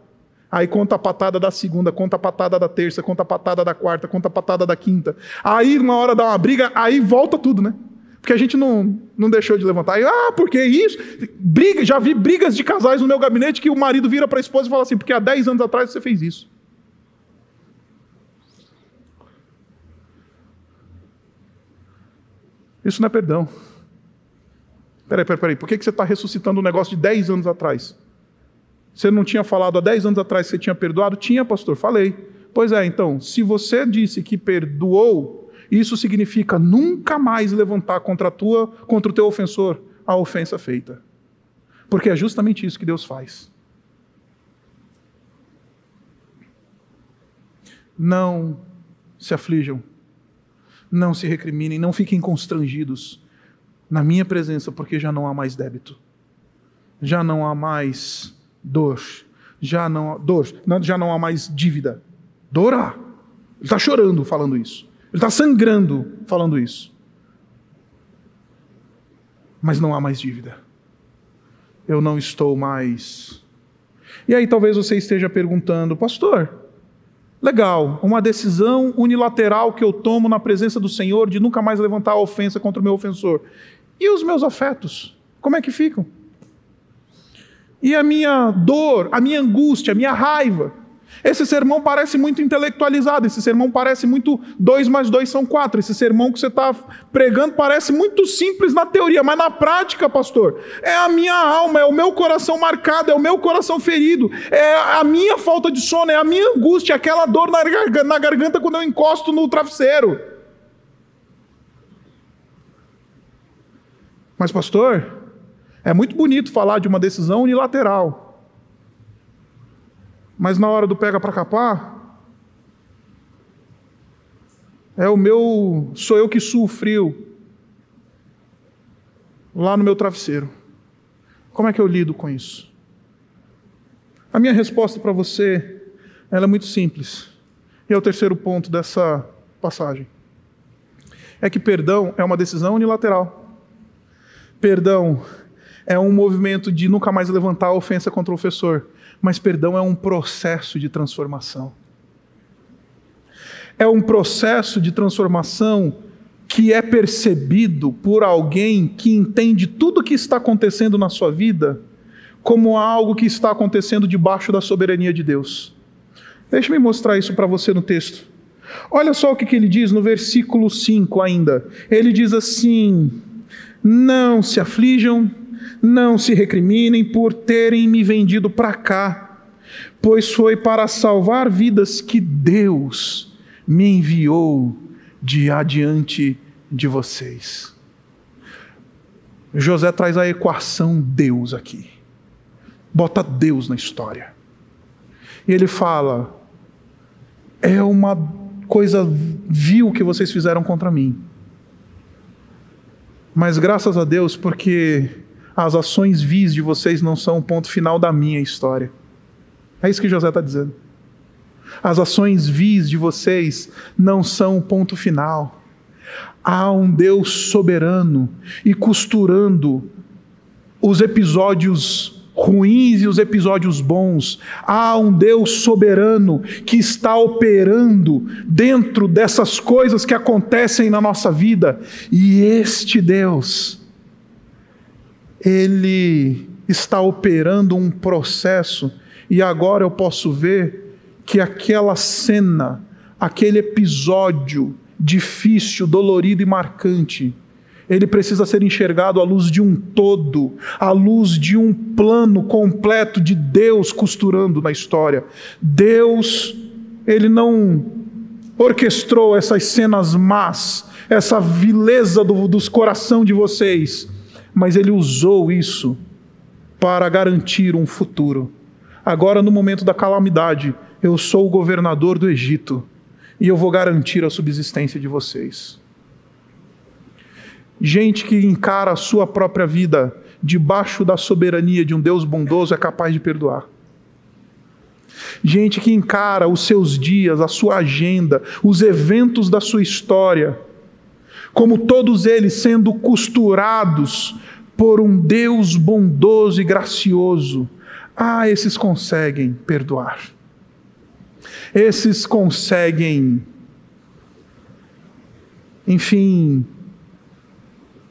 aí conta a patada da segunda, conta a patada da terça, conta a patada da quarta, conta a patada da quinta. Aí, uma hora dá uma briga, aí volta tudo, né? Porque a gente não, não deixou de levantar. Aí, ah, porque isso? Briga, já vi brigas de casais no meu gabinete que o marido vira para a esposa e fala assim: porque há 10 anos atrás você fez isso. Isso não é perdão. Peraí, peraí, peraí. Por que você está ressuscitando um negócio de 10 anos atrás? Você não tinha falado há 10 anos atrás que você tinha perdoado? Tinha, pastor, falei. Pois é, então, se você disse que perdoou, isso significa nunca mais levantar contra, a tua, contra o teu ofensor a ofensa feita. Porque é justamente isso que Deus faz. Não se aflijam, não se recriminem, não fiquem constrangidos na minha presença, porque já não há mais débito, já não há mais dor, já não há dor, já não há mais dívida. Dor há. Ele está chorando falando isso. Ele está sangrando falando isso. Mas não há mais dívida. Eu não estou mais. E aí talvez você esteja perguntando, pastor, Legal, uma decisão unilateral que eu tomo na presença do Senhor de nunca mais levantar a ofensa contra o meu ofensor. E os meus afetos? Como é que ficam? E a minha dor, a minha angústia, a minha raiva? Esse sermão parece muito intelectualizado, esse sermão parece muito dois mais dois são quatro. Esse sermão que você está pregando parece muito simples na teoria, mas na prática, pastor, é a minha alma, é o meu coração marcado, é o meu coração ferido, é a minha falta de sono, é a minha angústia, é aquela dor na garganta, na garganta quando eu encosto no travesseiro. Mas, pastor, é muito bonito falar de uma decisão unilateral. Mas na hora do pega para capar, é o meu, sou eu que sofreu lá no meu travesseiro. Como é que eu lido com isso? A minha resposta para você, é muito simples. E é o terceiro ponto dessa passagem. É que perdão é uma decisão unilateral. Perdão é um movimento de nunca mais levantar a ofensa contra o ofensor mas perdão é um processo de transformação. É um processo de transformação que é percebido por alguém que entende tudo o que está acontecendo na sua vida como algo que está acontecendo debaixo da soberania de Deus. Deixe-me mostrar isso para você no texto. Olha só o que, que ele diz no versículo 5 ainda. Ele diz assim: Não se aflijam não se recriminem por terem me vendido para cá, pois foi para salvar vidas que Deus me enviou de adiante de vocês. José traz a equação Deus aqui. Bota Deus na história. E ele fala: é uma coisa vil que vocês fizeram contra mim. Mas graças a Deus, porque as ações vis de vocês não são o ponto final da minha história. É isso que José está dizendo. As ações vis de vocês não são o ponto final. Há um Deus soberano e costurando os episódios ruins e os episódios bons. Há um Deus soberano que está operando dentro dessas coisas que acontecem na nossa vida. E este Deus ele está operando um processo e agora eu posso ver que aquela cena, aquele episódio difícil, dolorido e marcante, ele precisa ser enxergado à luz de um todo, à luz de um plano completo de Deus costurando na história. Deus, ele não orquestrou essas cenas más, essa vileza do, dos coração de vocês mas ele usou isso para garantir um futuro. Agora, no momento da calamidade, eu sou o governador do Egito e eu vou garantir a subsistência de vocês. Gente que encara a sua própria vida debaixo da soberania de um Deus bondoso é capaz de perdoar. Gente que encara os seus dias, a sua agenda, os eventos da sua história, como todos eles sendo costurados por um Deus bondoso e gracioso. Ah, esses conseguem perdoar. Esses conseguem, enfim,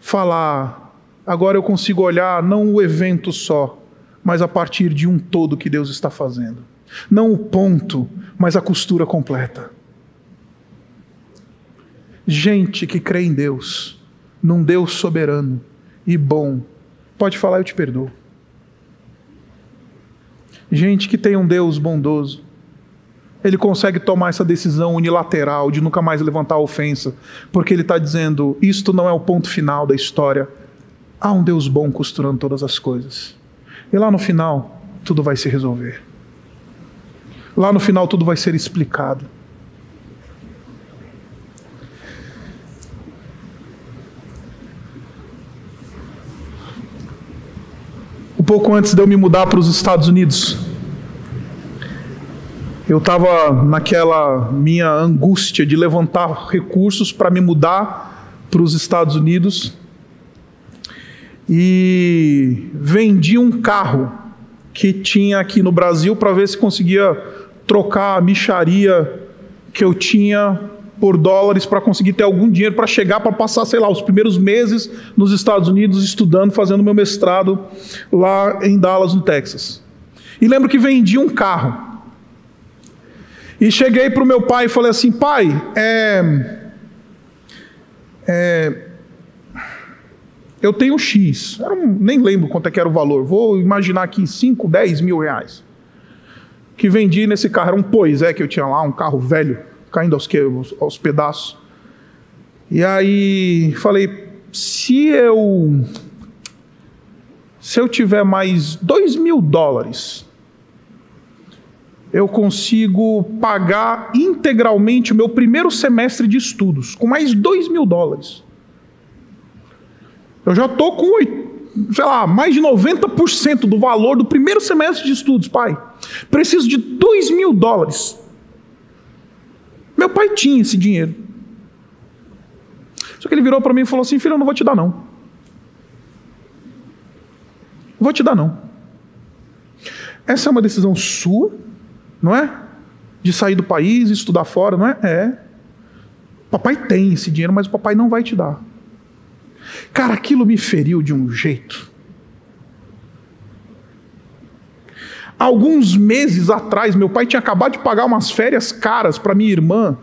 falar. Agora eu consigo olhar não o evento só, mas a partir de um todo que Deus está fazendo. Não o ponto, mas a costura completa. Gente que crê em Deus num Deus soberano e bom, pode falar, eu te perdoo. Gente que tem um Deus bondoso, ele consegue tomar essa decisão unilateral de nunca mais levantar a ofensa, porque ele está dizendo: isto não é o ponto final da história. Há um Deus bom costurando todas as coisas. E lá no final, tudo vai se resolver. Lá no final, tudo vai ser explicado. Um pouco antes de eu me mudar para os Estados Unidos, eu estava naquela minha angústia de levantar recursos para me mudar para os Estados Unidos e vendi um carro que tinha aqui no Brasil para ver se conseguia trocar a micharia que eu tinha por dólares para conseguir ter algum dinheiro para chegar para passar, sei lá, os primeiros meses nos Estados Unidos estudando, fazendo meu mestrado lá em Dallas, no Texas. E lembro que vendi um carro. E cheguei para o meu pai e falei assim: pai, é, é, eu tenho X, eu nem lembro quanto é que era o valor, vou imaginar aqui 5, 10 mil reais. Que vendi nesse carro, era um Poisé que eu tinha lá, um carro velho, caindo aos, que, aos, pedaços. E aí falei: se eu. Se eu tiver mais 2 mil dólares, eu consigo pagar integralmente o meu primeiro semestre de estudos, com mais 2 mil dólares. Eu já estou com, sei lá, mais de 90% do valor do primeiro semestre de estudos, pai. Preciso de 2 mil dólares. Meu pai tinha esse dinheiro. Só que ele virou para mim e falou assim: Filho, eu não vou te dar, não. Vou te dar, não. Essa é uma decisão sua não é? De sair do país, estudar fora, não é? É. Papai tem esse dinheiro, mas o papai não vai te dar. Cara, aquilo me feriu de um jeito. Alguns meses atrás, meu pai tinha acabado de pagar umas férias caras para minha irmã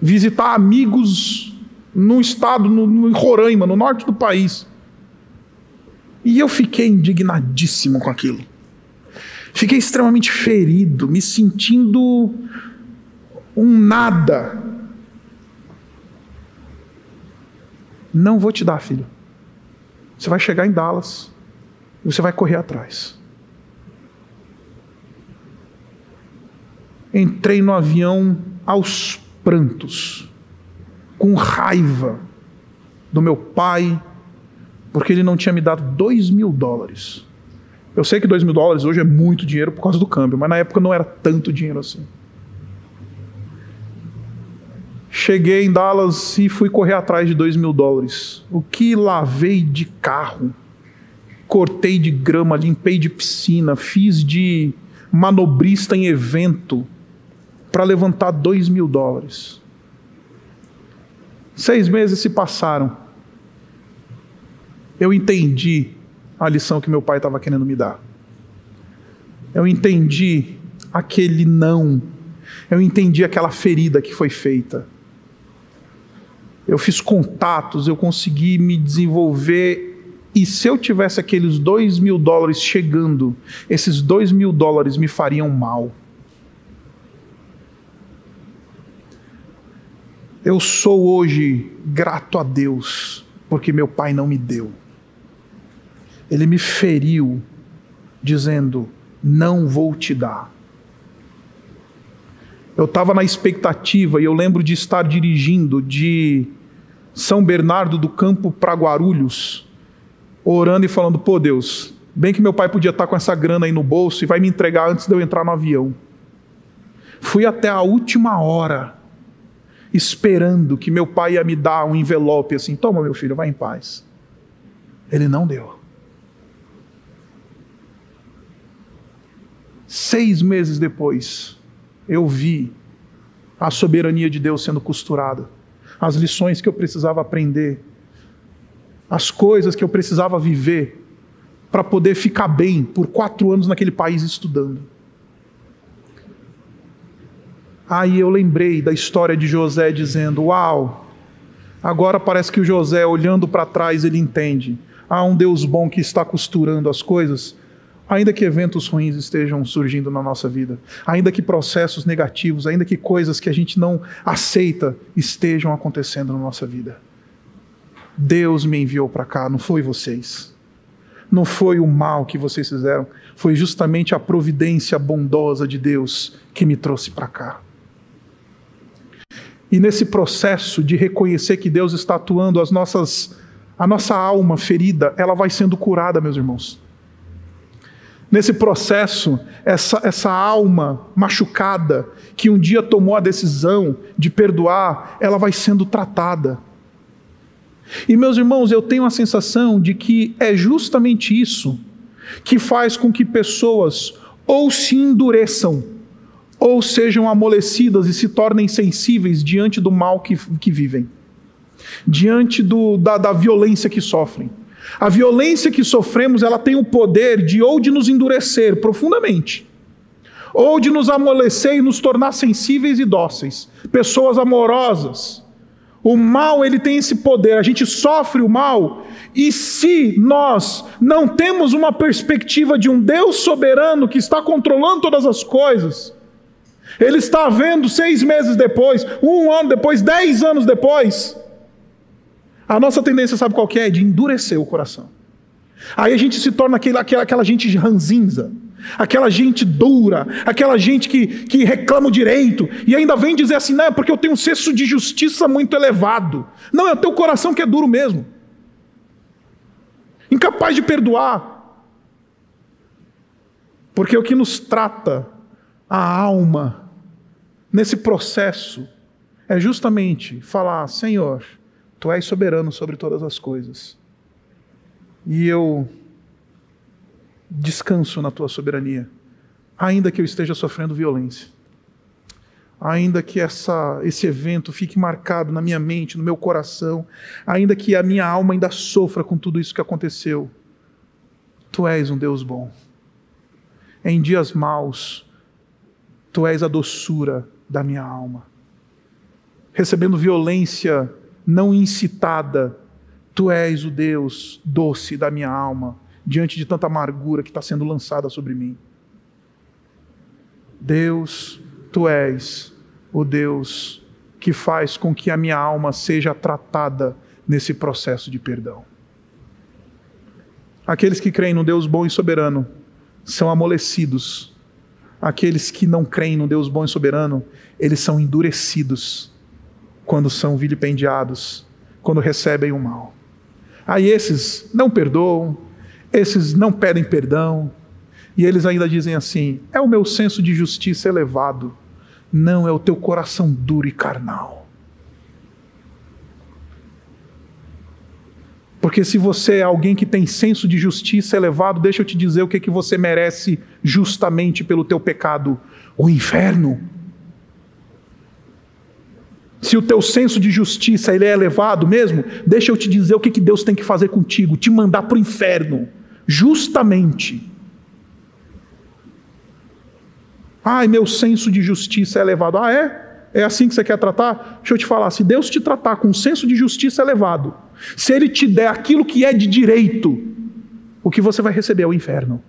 visitar amigos no estado, no, no Roraima, no norte do país. E eu fiquei indignadíssimo com aquilo. Fiquei extremamente ferido, me sentindo um nada. Não vou te dar, filho. Você vai chegar em Dallas e você vai correr atrás. Entrei no avião aos prantos, com raiva do meu pai, porque ele não tinha me dado dois mil dólares eu sei que 2 mil dólares hoje é muito dinheiro por causa do câmbio, mas na época não era tanto dinheiro assim. Cheguei em Dallas e fui correr atrás de 2 mil dólares. O que lavei de carro, cortei de grama, limpei de piscina, fiz de manobrista em evento para levantar 2 mil dólares. Seis meses se passaram. Eu entendi a lição que meu pai estava querendo me dar. Eu entendi aquele não. Eu entendi aquela ferida que foi feita. Eu fiz contatos, eu consegui me desenvolver. E se eu tivesse aqueles dois mil dólares chegando, esses dois mil dólares me fariam mal. Eu sou hoje grato a Deus, porque meu pai não me deu ele me feriu, dizendo: Não vou te dar. Eu estava na expectativa e eu lembro de estar dirigindo de São Bernardo do Campo para Guarulhos, orando e falando: Pô, Deus, bem que meu pai podia estar com essa grana aí no bolso e vai me entregar antes de eu entrar no avião. Fui até a última hora, esperando que meu pai ia me dar um envelope assim: Toma, meu filho, vai em paz. Ele não deu. Seis meses depois, eu vi a soberania de Deus sendo costurada, as lições que eu precisava aprender, as coisas que eu precisava viver para poder ficar bem por quatro anos naquele país estudando. Aí eu lembrei da história de José dizendo: Uau, Agora parece que o José, olhando para trás, ele entende. Há um Deus bom que está costurando as coisas, ainda que eventos ruins estejam surgindo na nossa vida, ainda que processos negativos, ainda que coisas que a gente não aceita estejam acontecendo na nossa vida. Deus me enviou para cá, não foi vocês. Não foi o mal que vocês fizeram, foi justamente a providência bondosa de Deus que me trouxe para cá. E nesse processo de reconhecer que Deus está atuando, as nossas, a nossa alma ferida, ela vai sendo curada, meus irmãos. Nesse processo, essa, essa alma machucada, que um dia tomou a decisão de perdoar, ela vai sendo tratada. E, meus irmãos, eu tenho a sensação de que é justamente isso que faz com que pessoas ou se endureçam ou sejam amolecidas e se tornem sensíveis diante do mal que, que vivem, diante do, da, da violência que sofrem. A violência que sofremos, ela tem o poder de ou de nos endurecer profundamente, ou de nos amolecer e nos tornar sensíveis e dóceis, pessoas amorosas. O mal, ele tem esse poder, a gente sofre o mal, e se nós não temos uma perspectiva de um Deus soberano que está controlando todas as coisas, ele está vendo seis meses depois, um ano depois, dez anos depois. A nossa tendência, sabe qual é? De endurecer o coração. Aí a gente se torna aquela, aquela, aquela gente ranzinza, aquela gente dura, aquela gente que, que reclama o direito, e ainda vem dizer assim, não, é porque eu tenho um senso de justiça muito elevado. Não, é o teu coração que é duro mesmo. Incapaz de perdoar. Porque o que nos trata a alma nesse processo é justamente falar: Senhor, tu és soberano sobre todas as coisas. E eu descanso na tua soberania, ainda que eu esteja sofrendo violência. Ainda que essa, esse evento fique marcado na minha mente, no meu coração, ainda que a minha alma ainda sofra com tudo isso que aconteceu, tu és um Deus bom. Em dias maus, tu és a doçura da minha alma. Recebendo violência não incitada, tu és o Deus doce da minha alma, diante de tanta amargura que está sendo lançada sobre mim. Deus, tu és o Deus que faz com que a minha alma seja tratada nesse processo de perdão. Aqueles que creem no Deus bom e soberano são amolecidos aqueles que não creem no Deus bom e soberano, eles são endurecidos quando são vilipendiados, quando recebem o mal. Aí esses não perdoam, esses não pedem perdão, e eles ainda dizem assim: é o meu senso de justiça elevado, não é o teu coração duro e carnal. Porque se você é alguém que tem senso de justiça elevado, deixa eu te dizer o que, que você merece justamente pelo teu pecado: o inferno. Se o teu senso de justiça ele é elevado mesmo, deixa eu te dizer o que, que Deus tem que fazer contigo: te mandar para o inferno, justamente. Ai, meu senso de justiça é elevado. Ah, é? É assim que você quer tratar? Deixa eu te falar: se Deus te tratar com um senso de justiça elevado, se Ele te der aquilo que é de direito, o que você vai receber é o inferno.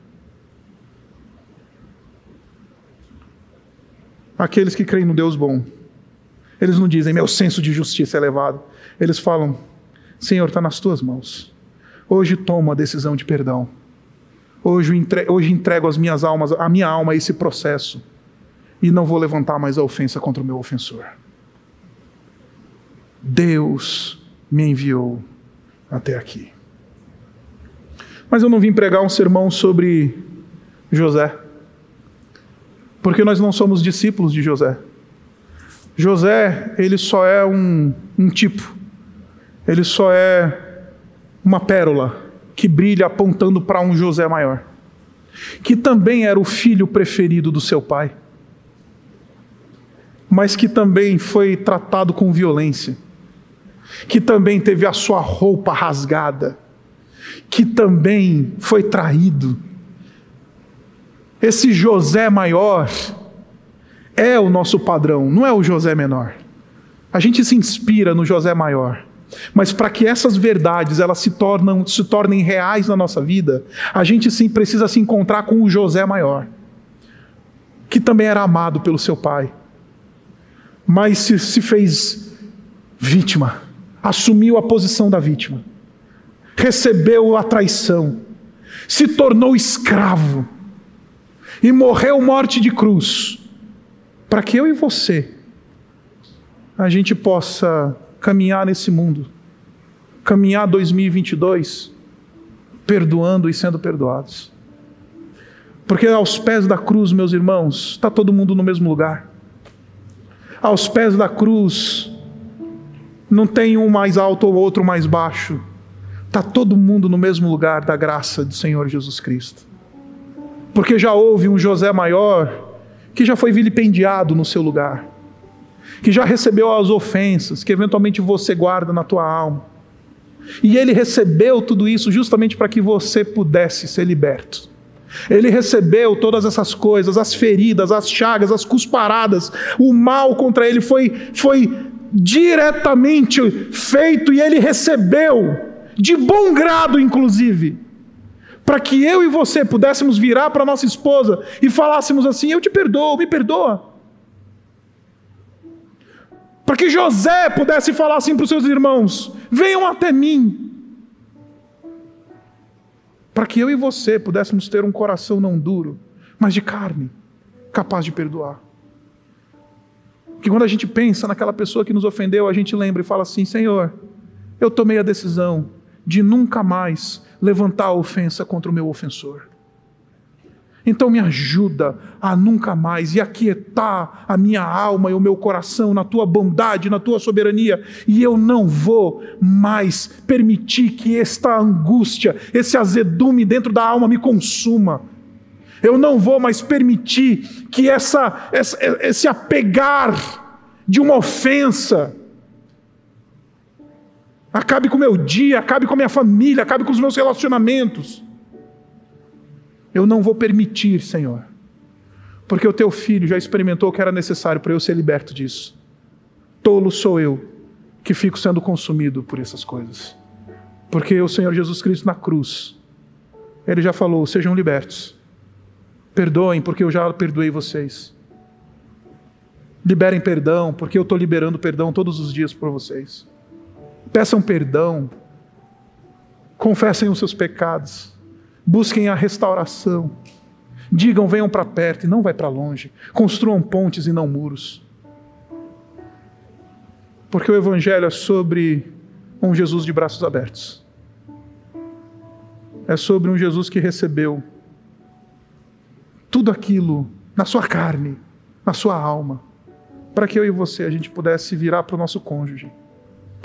Aqueles que creem no Deus bom, eles não dizem, meu senso de justiça é elevado. Eles falam, Senhor, está nas tuas mãos. Hoje tomo a decisão de perdão. Hoje entrego, hoje entrego as minhas almas, a minha alma a esse processo e não vou levantar mais a ofensa contra o meu ofensor. Deus me enviou até aqui. Mas eu não vim pregar um sermão sobre José, porque nós não somos discípulos de José. José, ele só é um, um tipo, ele só é uma pérola que brilha apontando para um José maior, que também era o filho preferido do seu pai mas que também foi tratado com violência, que também teve a sua roupa rasgada, que também foi traído. Esse José maior é o nosso padrão, não é o José menor. A gente se inspira no José maior, Mas para que essas verdades elas se, tornam, se tornem reais na nossa vida, a gente sim precisa se encontrar com o José maior, que também era amado pelo seu pai, mas se, se fez vítima, assumiu a posição da vítima, recebeu a traição, se tornou escravo e morreu morte de cruz, para que eu e você a gente possa caminhar nesse mundo, caminhar 2022 perdoando e sendo perdoados. Porque aos pés da cruz, meus irmãos, está todo mundo no mesmo lugar. Aos pés da cruz, não tem um mais alto ou outro mais baixo. Está todo mundo no mesmo lugar da graça do Senhor Jesus Cristo. Porque já houve um José maior que já foi vilipendiado no seu lugar que já recebeu as ofensas que eventualmente você guarda na tua alma. E ele recebeu tudo isso justamente para que você pudesse ser liberto. Ele recebeu todas essas coisas, as feridas, as chagas, as cusparadas, o mal contra ele foi, foi diretamente feito e ele recebeu, de bom grado, inclusive, para que eu e você pudéssemos virar para nossa esposa e falássemos assim: Eu te perdoo, me perdoa. Para que José pudesse falar assim para os seus irmãos: venham até mim. Para que eu e você pudéssemos ter um coração não duro, mas de carne, capaz de perdoar. Que quando a gente pensa naquela pessoa que nos ofendeu, a gente lembra e fala assim: Senhor, eu tomei a decisão de nunca mais levantar a ofensa contra o meu ofensor. Então me ajuda a nunca mais e aquietar a minha alma e o meu coração na tua bondade, na tua soberania, e eu não vou mais permitir que esta angústia, esse azedume dentro da alma me consuma. Eu não vou mais permitir que essa, essa esse apegar de uma ofensa acabe com o meu dia, acabe com a minha família, acabe com os meus relacionamentos. Eu não vou permitir, Senhor, porque o teu filho já experimentou o que era necessário para eu ser liberto disso. Tolo sou eu que fico sendo consumido por essas coisas. Porque o Senhor Jesus Cristo na cruz, ele já falou: sejam libertos. Perdoem, porque eu já perdoei vocês. Liberem perdão, porque eu estou liberando perdão todos os dias por vocês. Peçam perdão. Confessem os seus pecados busquem a restauração. Digam, venham para perto e não vai para longe. Construam pontes e não muros. Porque o Evangelho é sobre um Jesus de braços abertos. É sobre um Jesus que recebeu tudo aquilo na sua carne, na sua alma, para que eu e você a gente pudesse virar para o nosso cônjuge,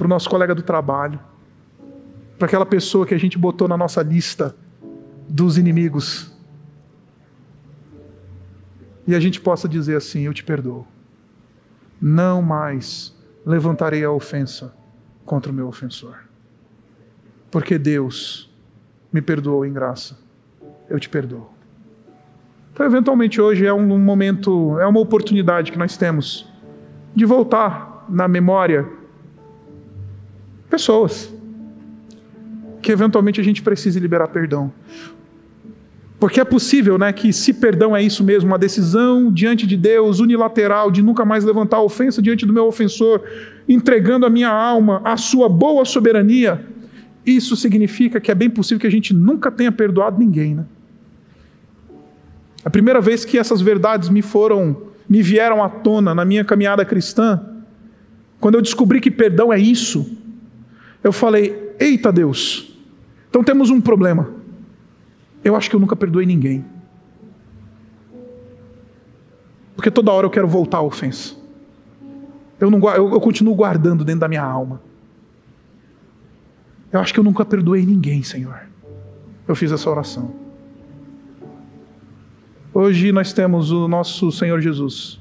para o nosso colega do trabalho, para aquela pessoa que a gente botou na nossa lista dos inimigos. E a gente possa dizer assim: Eu te perdoo. Não mais levantarei a ofensa contra o meu ofensor. Porque Deus me perdoou em graça. Eu te perdoo. Então, eventualmente, hoje é um momento, é uma oportunidade que nós temos de voltar na memória pessoas que eventualmente a gente precise liberar perdão. Porque é possível né, que, se perdão é isso mesmo, uma decisão diante de Deus, unilateral, de nunca mais levantar ofensa diante do meu ofensor, entregando a minha alma à sua boa soberania, isso significa que é bem possível que a gente nunca tenha perdoado ninguém. Né? A primeira vez que essas verdades me foram, me vieram à tona na minha caminhada cristã, quando eu descobri que perdão é isso, eu falei: Eita Deus, então temos um problema. Eu acho que eu nunca perdoei ninguém. Porque toda hora eu quero voltar à ofensa. Eu, não, eu, eu continuo guardando dentro da minha alma. Eu acho que eu nunca perdoei ninguém, Senhor. Eu fiz essa oração. Hoje nós temos o nosso Senhor Jesus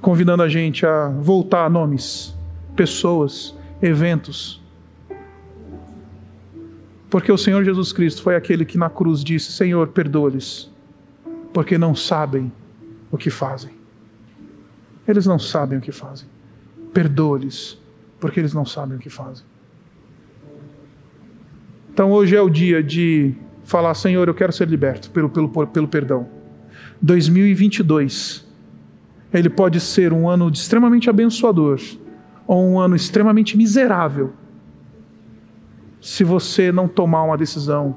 convidando a gente a voltar a nomes, pessoas, eventos porque o Senhor Jesus Cristo foi aquele que na cruz disse: Senhor, perdoa-lhes, porque não sabem o que fazem. Eles não sabem o que fazem. Perdoa-lhes, porque eles não sabem o que fazem. Então hoje é o dia de falar: Senhor, eu quero ser liberto pelo, pelo, pelo perdão. 2022, ele pode ser um ano extremamente abençoador ou um ano extremamente miserável se você não tomar uma decisão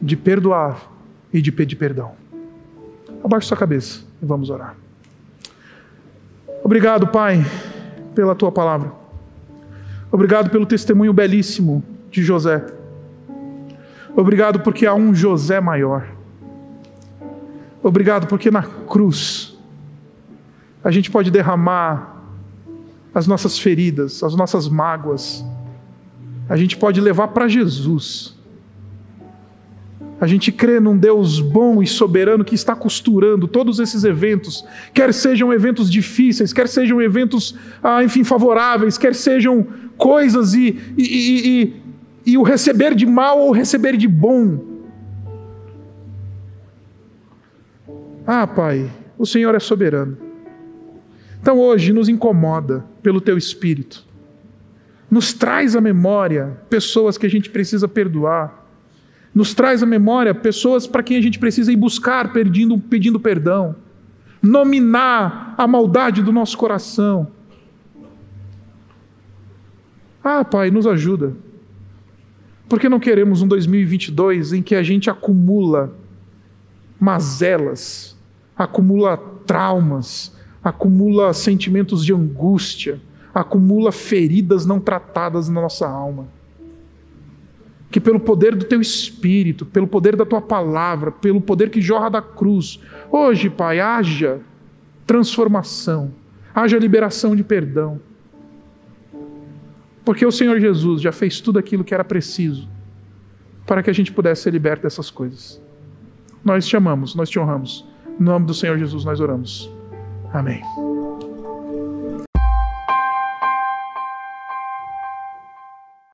de perdoar e de pedir perdão. Abaixe sua cabeça e vamos orar. Obrigado, Pai, pela tua palavra. Obrigado pelo testemunho belíssimo de José. Obrigado porque há um José maior. Obrigado porque na cruz a gente pode derramar as nossas feridas, as nossas mágoas, a gente pode levar para Jesus. A gente crê num Deus bom e soberano que está costurando todos esses eventos, quer sejam eventos difíceis, quer sejam eventos, ah, enfim, favoráveis, quer sejam coisas e, e, e, e, e o receber de mal ou receber de bom. Ah, Pai, o Senhor é soberano. Então hoje nos incomoda pelo Teu Espírito nos traz à memória pessoas que a gente precisa perdoar, nos traz à memória pessoas para quem a gente precisa ir buscar pedindo, pedindo perdão, nominar a maldade do nosso coração. Ah, Pai, nos ajuda. Porque não queremos um 2022 em que a gente acumula mazelas, acumula traumas, acumula sentimentos de angústia acumula feridas não tratadas na nossa alma. Que pelo poder do teu espírito, pelo poder da tua palavra, pelo poder que jorra da cruz, hoje, Pai, haja transformação, haja liberação de perdão. Porque o Senhor Jesus já fez tudo aquilo que era preciso para que a gente pudesse ser liberto dessas coisas. Nós te amamos, nós te honramos. No nome do Senhor Jesus nós oramos. Amém.